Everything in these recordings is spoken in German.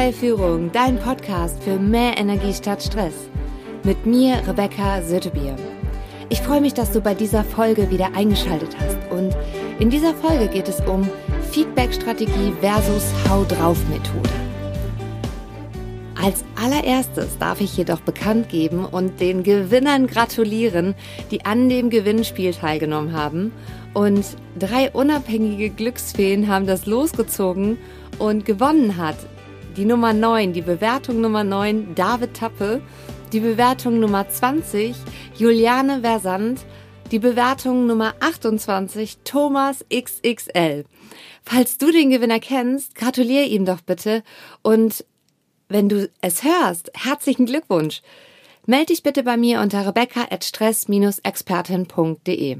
Stressfreie Führung, dein Podcast für mehr Energie statt Stress. Mit mir, Rebecca Sötebier. Ich freue mich, dass du bei dieser Folge wieder eingeschaltet hast. Und in dieser Folge geht es um Feedback-Strategie versus Hau drauf Methode. Als allererstes darf ich jedoch bekannt geben und den Gewinnern gratulieren, die an dem Gewinnspiel teilgenommen haben. Und drei unabhängige Glücksfeen haben das losgezogen und gewonnen hat die Nummer 9, die Bewertung Nummer 9, David Tappe, die Bewertung Nummer 20, Juliane Versand, die Bewertung Nummer 28, Thomas XXL. Falls du den Gewinner kennst, gratuliere ihm doch bitte und wenn du es hörst, herzlichen Glückwunsch. Melde dich bitte bei mir unter rebecca at stress-expertin.de.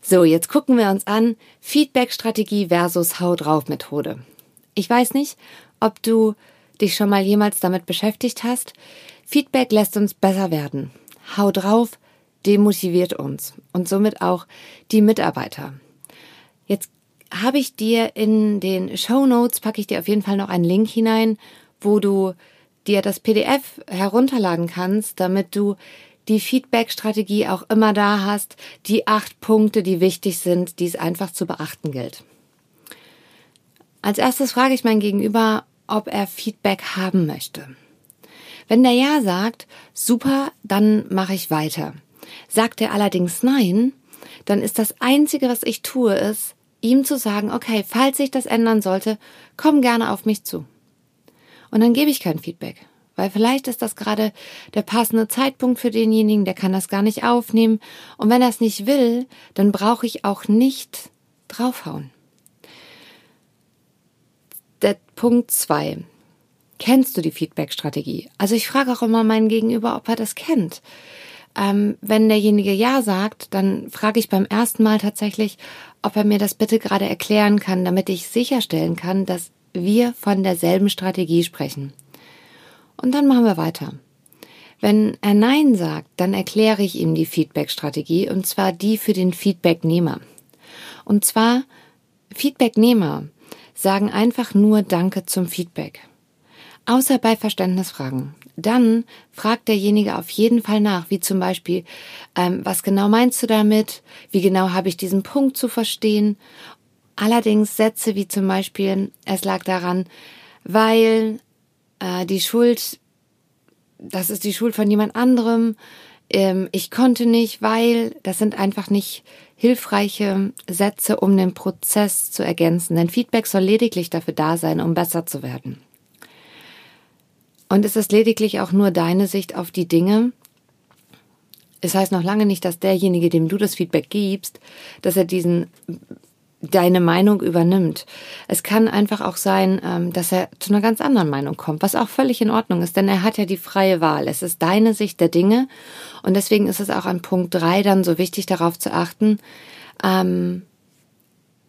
So, jetzt gucken wir uns an Feedback-Strategie versus Hau drauf Methode. Ich weiß nicht, ob du dich schon mal jemals damit beschäftigt hast. Feedback lässt uns besser werden. Hau drauf demotiviert uns und somit auch die Mitarbeiter. Jetzt habe ich dir in den Show Notes packe ich dir auf jeden Fall noch einen Link hinein, wo du dir das PDF herunterladen kannst, damit du die Feedback-Strategie auch immer da hast, die acht Punkte, die wichtig sind, die es einfach zu beachten gilt. Als erstes frage ich mein Gegenüber, ob er Feedback haben möchte. Wenn der Ja sagt, super, dann mache ich weiter. Sagt er allerdings Nein, dann ist das Einzige, was ich tue, ist, ihm zu sagen, okay, falls sich das ändern sollte, komm gerne auf mich zu. Und dann gebe ich kein Feedback. Weil vielleicht ist das gerade der passende Zeitpunkt für denjenigen, der kann das gar nicht aufnehmen. Und wenn er es nicht will, dann brauche ich auch nicht draufhauen. Punkt zwei. Kennst du die Feedback-Strategie? Also ich frage auch immer meinen Gegenüber, ob er das kennt. Ähm, wenn derjenige Ja sagt, dann frage ich beim ersten Mal tatsächlich, ob er mir das bitte gerade erklären kann, damit ich sicherstellen kann, dass wir von derselben Strategie sprechen. Und dann machen wir weiter. Wenn er Nein sagt, dann erkläre ich ihm die Feedback-Strategie und zwar die für den Feedbacknehmer. Und zwar Feedbacknehmer sagen einfach nur Danke zum Feedback. Außer bei Verständnisfragen. Dann fragt derjenige auf jeden Fall nach, wie zum Beispiel, ähm, was genau meinst du damit? Wie genau habe ich diesen Punkt zu verstehen? Allerdings Sätze wie zum Beispiel, es lag daran, weil äh, die Schuld, das ist die Schuld von jemand anderem, ähm, ich konnte nicht, weil, das sind einfach nicht hilfreiche Sätze, um den Prozess zu ergänzen. Denn Feedback soll lediglich dafür da sein, um besser zu werden. Und es ist lediglich auch nur deine Sicht auf die Dinge. Es heißt noch lange nicht, dass derjenige, dem du das Feedback gibst, dass er diesen deine Meinung übernimmt. Es kann einfach auch sein, ähm, dass er zu einer ganz anderen Meinung kommt, was auch völlig in Ordnung ist, denn er hat ja die freie Wahl. Es ist deine Sicht der Dinge und deswegen ist es auch an Punkt drei dann so wichtig darauf zu achten, ähm,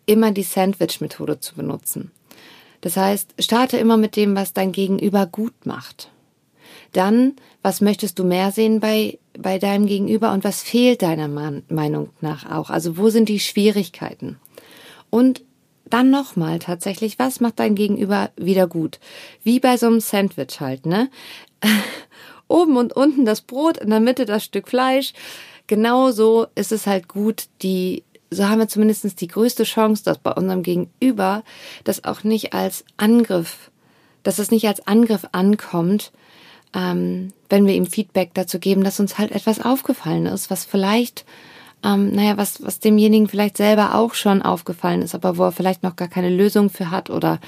immer die Sandwich-Methode zu benutzen. Das heißt, starte immer mit dem, was dein Gegenüber gut macht. Dann, was möchtest du mehr sehen bei, bei deinem Gegenüber und was fehlt deiner Meinung nach auch? Also wo sind die Schwierigkeiten? Und dann nochmal tatsächlich, was macht dein Gegenüber wieder gut? Wie bei so einem Sandwich halt, ne? Oben und unten das Brot, in der Mitte das Stück Fleisch. Genauso ist es halt gut, die, so haben wir zumindest die größte Chance, dass bei unserem Gegenüber das auch nicht als Angriff, dass es nicht als Angriff ankommt, ähm, wenn wir ihm Feedback dazu geben, dass uns halt etwas aufgefallen ist, was vielleicht ähm, naja, was, was demjenigen vielleicht selber auch schon aufgefallen ist, aber wo er vielleicht noch gar keine Lösung für hat oder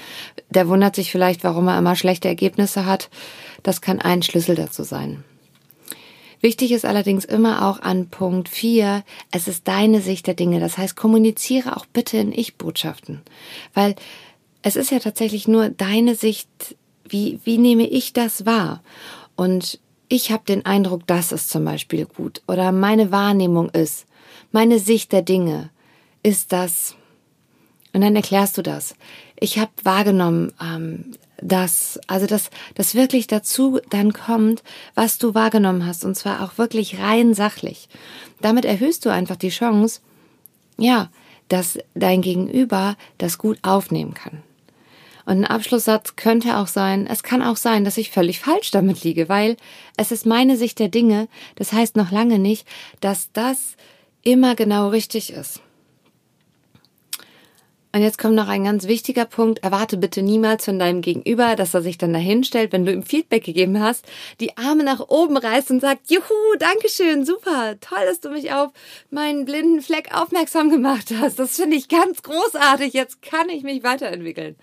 der wundert sich vielleicht, warum er immer schlechte Ergebnisse hat. Das kann ein Schlüssel dazu sein. Wichtig ist allerdings immer auch an Punkt 4, es ist deine Sicht der Dinge. Das heißt, kommuniziere auch bitte in Ich-Botschaften. Weil es ist ja tatsächlich nur deine Sicht, wie, wie nehme ich das wahr? Und ich habe den Eindruck, das ist zum Beispiel gut. Oder meine Wahrnehmung ist meine Sicht der Dinge ist das. Und dann erklärst du das. Ich habe wahrgenommen, ähm, dass, also dass, dass wirklich dazu dann kommt, was du wahrgenommen hast, und zwar auch wirklich rein sachlich. Damit erhöhst du einfach die Chance, ja, dass dein Gegenüber das gut aufnehmen kann. Und ein Abschlusssatz könnte auch sein, es kann auch sein, dass ich völlig falsch damit liege, weil es ist meine Sicht der Dinge. Das heißt noch lange nicht, dass das immer genau richtig ist. Und jetzt kommt noch ein ganz wichtiger Punkt. Erwarte bitte niemals von deinem Gegenüber, dass er sich dann dahin stellt, wenn du ihm Feedback gegeben hast, die Arme nach oben reißt und sagt, juhu, dankeschön, super, toll, dass du mich auf meinen blinden Fleck aufmerksam gemacht hast. Das finde ich ganz großartig. Jetzt kann ich mich weiterentwickeln.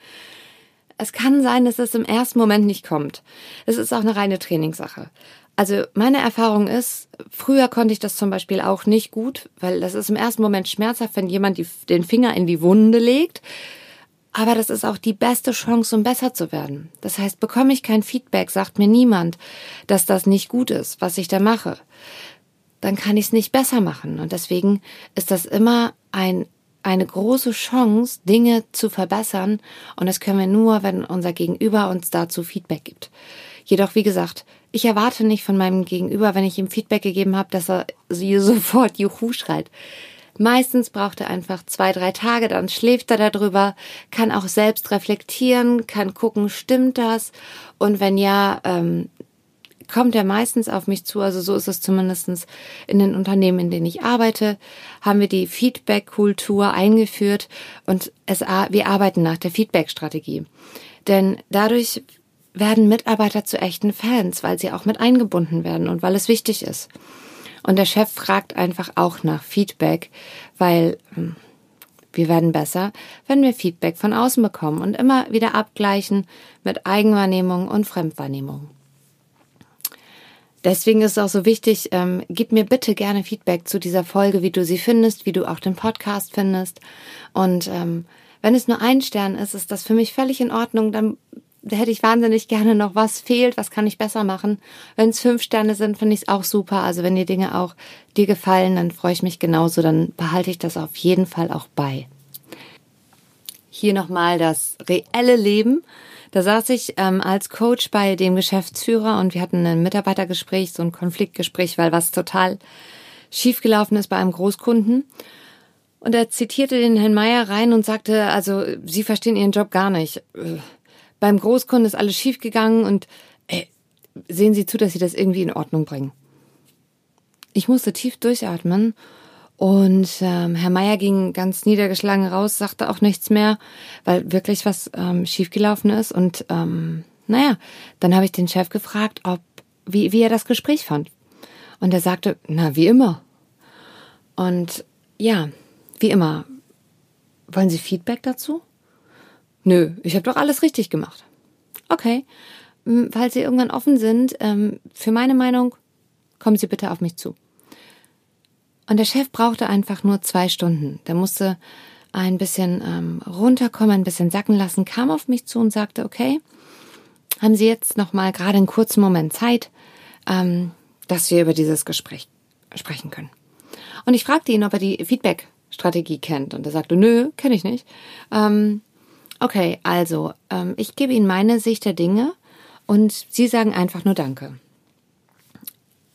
Es kann sein, dass es im ersten Moment nicht kommt. Es ist auch eine reine Trainingssache. Also meine Erfahrung ist, früher konnte ich das zum Beispiel auch nicht gut, weil das ist im ersten Moment schmerzhaft, wenn jemand die, den Finger in die Wunde legt. Aber das ist auch die beste Chance, um besser zu werden. Das heißt, bekomme ich kein Feedback, sagt mir niemand, dass das nicht gut ist, was ich da mache, dann kann ich es nicht besser machen. Und deswegen ist das immer ein, eine große Chance, Dinge zu verbessern. Und das können wir nur, wenn unser Gegenüber uns dazu Feedback gibt. Jedoch, wie gesagt, ich erwarte nicht von meinem Gegenüber, wenn ich ihm Feedback gegeben habe, dass er sofort Juhu schreit. Meistens braucht er einfach zwei, drei Tage, dann schläft er darüber, kann auch selbst reflektieren, kann gucken, stimmt das? Und wenn ja, ähm, kommt er meistens auf mich zu, also so ist es zumindestens in den Unternehmen, in denen ich arbeite, haben wir die Feedback-Kultur eingeführt und es, wir arbeiten nach der Feedback-Strategie. Denn dadurch werden Mitarbeiter zu echten Fans, weil sie auch mit eingebunden werden und weil es wichtig ist. Und der Chef fragt einfach auch nach Feedback, weil hm, wir werden besser, wenn wir Feedback von außen bekommen und immer wieder abgleichen mit Eigenwahrnehmung und Fremdwahrnehmung. Deswegen ist es auch so wichtig, ähm, gib mir bitte gerne Feedback zu dieser Folge, wie du sie findest, wie du auch den Podcast findest. Und ähm, wenn es nur ein Stern ist, ist das für mich völlig in Ordnung. Dann da hätte ich wahnsinnig gerne noch was fehlt, was kann ich besser machen. Wenn es fünf Sterne sind, finde ich es auch super. Also wenn die Dinge auch dir gefallen, dann freue ich mich genauso, dann behalte ich das auf jeden Fall auch bei. Hier nochmal das reelle Leben. Da saß ich ähm, als Coach bei dem Geschäftsführer und wir hatten ein Mitarbeitergespräch, so ein Konfliktgespräch, weil was total schiefgelaufen ist bei einem Großkunden. Und er zitierte den Herrn Meier rein und sagte, also Sie verstehen Ihren Job gar nicht. Äh, beim Großkunden ist alles schiefgegangen und ey, sehen Sie zu, dass Sie das irgendwie in Ordnung bringen. Ich musste tief durchatmen und ähm, Herr Meier ging ganz niedergeschlagen raus, sagte auch nichts mehr, weil wirklich was ähm, schiefgelaufen ist. Und ähm, naja, dann habe ich den Chef gefragt, ob wie, wie er das Gespräch fand. Und er sagte, na, wie immer. Und ja, wie immer. Wollen Sie Feedback dazu? Nö, ich habe doch alles richtig gemacht. Okay, falls Sie irgendwann offen sind, ähm, für meine Meinung, kommen Sie bitte auf mich zu. Und der Chef brauchte einfach nur zwei Stunden. Der musste ein bisschen ähm, runterkommen, ein bisschen sacken lassen, kam auf mich zu und sagte, okay, haben Sie jetzt noch mal gerade einen kurzen Moment Zeit, ähm, dass wir über dieses Gespräch sprechen können. Und ich fragte ihn, ob er die Feedback-Strategie kennt. Und er sagte, nö, kenne ich nicht. Ähm, Okay, also ähm, ich gebe Ihnen meine Sicht der Dinge und Sie sagen einfach nur Danke.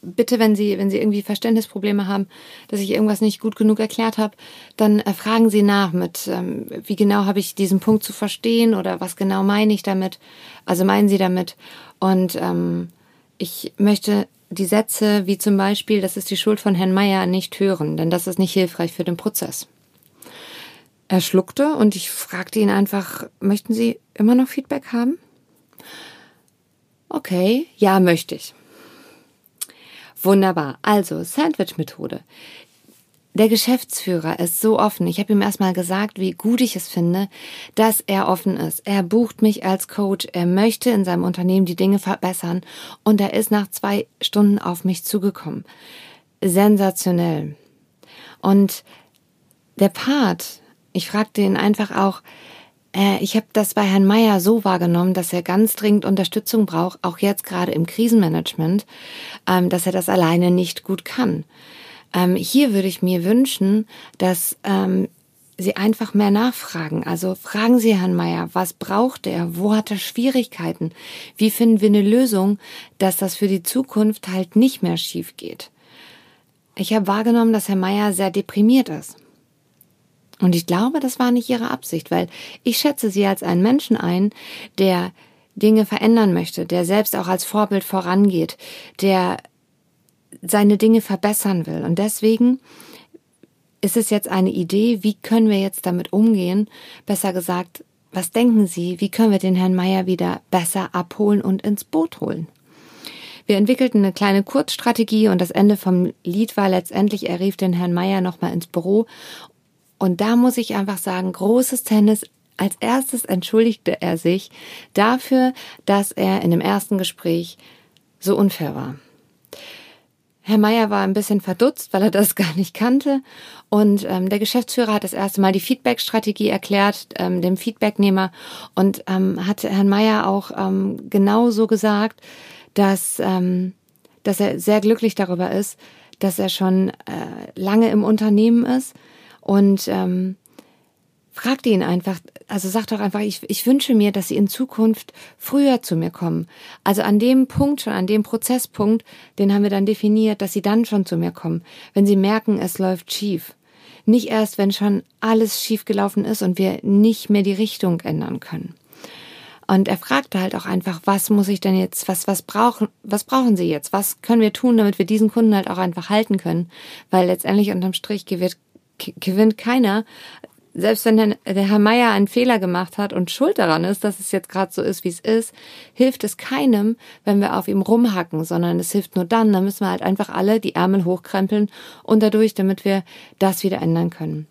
Bitte, wenn Sie, wenn Sie irgendwie Verständnisprobleme haben, dass ich irgendwas nicht gut genug erklärt habe, dann äh, fragen Sie nach mit, ähm, wie genau habe ich diesen Punkt zu verstehen oder was genau meine ich damit? Also meinen Sie damit? Und ähm, ich möchte die Sätze wie zum Beispiel, das ist die Schuld von Herrn Meier, nicht hören, denn das ist nicht hilfreich für den Prozess. Er schluckte und ich fragte ihn einfach, möchten Sie immer noch Feedback haben? Okay, ja, möchte ich. Wunderbar. Also, Sandwich-Methode. Der Geschäftsführer ist so offen. Ich habe ihm erstmal gesagt, wie gut ich es finde, dass er offen ist. Er bucht mich als Coach. Er möchte in seinem Unternehmen die Dinge verbessern. Und er ist nach zwei Stunden auf mich zugekommen. Sensationell. Und der Part, ich fragte ihn einfach auch, äh, ich habe das bei Herrn Meier so wahrgenommen, dass er ganz dringend Unterstützung braucht, auch jetzt gerade im Krisenmanagement, ähm, dass er das alleine nicht gut kann. Ähm, hier würde ich mir wünschen, dass ähm, Sie einfach mehr nachfragen. Also fragen Sie Herrn Meier, was braucht er? Wo hat er Schwierigkeiten? Wie finden wir eine Lösung, dass das für die Zukunft halt nicht mehr schief geht? Ich habe wahrgenommen, dass Herr Meier sehr deprimiert ist. Und ich glaube, das war nicht ihre Absicht, weil ich schätze sie als einen Menschen ein, der Dinge verändern möchte, der selbst auch als Vorbild vorangeht, der seine Dinge verbessern will. Und deswegen ist es jetzt eine Idee, wie können wir jetzt damit umgehen? Besser gesagt, was denken Sie, wie können wir den Herrn Meier wieder besser abholen und ins Boot holen? Wir entwickelten eine kleine Kurzstrategie und das Ende vom Lied war letztendlich, er rief den Herrn Meier nochmal ins Büro. Und da muss ich einfach sagen, großes Tennis. Als erstes entschuldigte er sich dafür, dass er in dem ersten Gespräch so unfair war. Herr Meier war ein bisschen verdutzt, weil er das gar nicht kannte. Und ähm, der Geschäftsführer hat das erste Mal die Feedback-Strategie erklärt, ähm, dem Feedbacknehmer, und ähm, hat Herrn Meier auch ähm, genauso gesagt, dass, ähm, dass er sehr glücklich darüber ist, dass er schon äh, lange im Unternehmen ist und ähm, fragt ihn einfach, also sagt doch einfach, ich, ich wünsche mir, dass sie in Zukunft früher zu mir kommen. Also an dem Punkt schon, an dem Prozesspunkt, den haben wir dann definiert, dass sie dann schon zu mir kommen, wenn sie merken, es läuft schief. Nicht erst, wenn schon alles schief gelaufen ist und wir nicht mehr die Richtung ändern können. Und er fragte halt auch einfach, was muss ich denn jetzt, was, was brauchen, was brauchen Sie jetzt? Was können wir tun, damit wir diesen Kunden halt auch einfach halten können? Weil letztendlich unterm Strich gewinnt, gewinnt keiner, selbst wenn der, Herr Meier einen Fehler gemacht hat und schuld daran ist, dass es jetzt gerade so ist, wie es ist, hilft es keinem, wenn wir auf ihm rumhacken, sondern es hilft nur dann, dann müssen wir halt einfach alle die Ärmel hochkrempeln und dadurch, damit wir das wieder ändern können.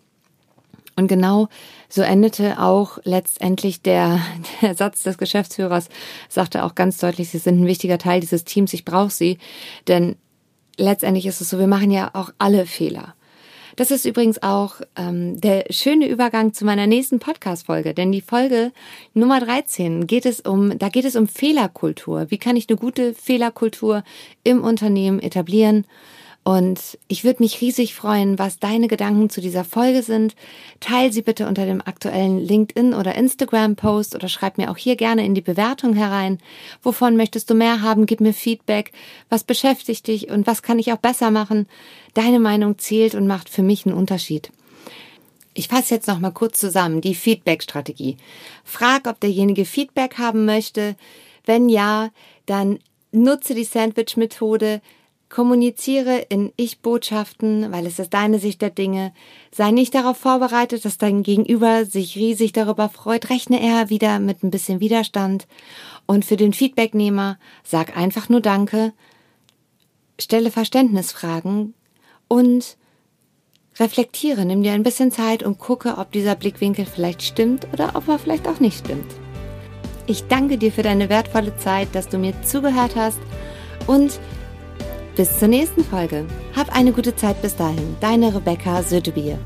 Und genau so endete auch letztendlich der, der Satz des Geschäftsführers, sagte auch ganz deutlich, Sie sind ein wichtiger Teil dieses Teams, ich brauche Sie, denn letztendlich ist es so, wir machen ja auch alle Fehler. Das ist übrigens auch ähm, der schöne Übergang zu meiner nächsten Podcast-Folge, denn die Folge Nummer 13 geht es um, da geht es um Fehlerkultur. Wie kann ich eine gute Fehlerkultur im Unternehmen etablieren? Und ich würde mich riesig freuen, was deine Gedanken zu dieser Folge sind. Teil sie bitte unter dem aktuellen LinkedIn oder Instagram Post oder schreib mir auch hier gerne in die Bewertung herein. Wovon möchtest du mehr haben? Gib mir Feedback. Was beschäftigt dich und was kann ich auch besser machen? Deine Meinung zählt und macht für mich einen Unterschied. Ich fasse jetzt noch mal kurz zusammen die Feedback-Strategie. Frag, ob derjenige Feedback haben möchte. Wenn ja, dann nutze die Sandwich-Methode. Kommuniziere in Ich-Botschaften, weil es ist deine Sicht der Dinge. Sei nicht darauf vorbereitet, dass dein Gegenüber sich riesig darüber freut. Rechne eher wieder mit ein bisschen Widerstand. Und für den Feedbacknehmer sag einfach nur Danke, stelle Verständnisfragen und reflektiere, nimm dir ein bisschen Zeit und gucke, ob dieser Blickwinkel vielleicht stimmt oder ob er vielleicht auch nicht stimmt. Ich danke dir für deine wertvolle Zeit, dass du mir zugehört hast und bis zur nächsten Folge. Hab eine gute Zeit bis dahin. Deine Rebecca Sötebier.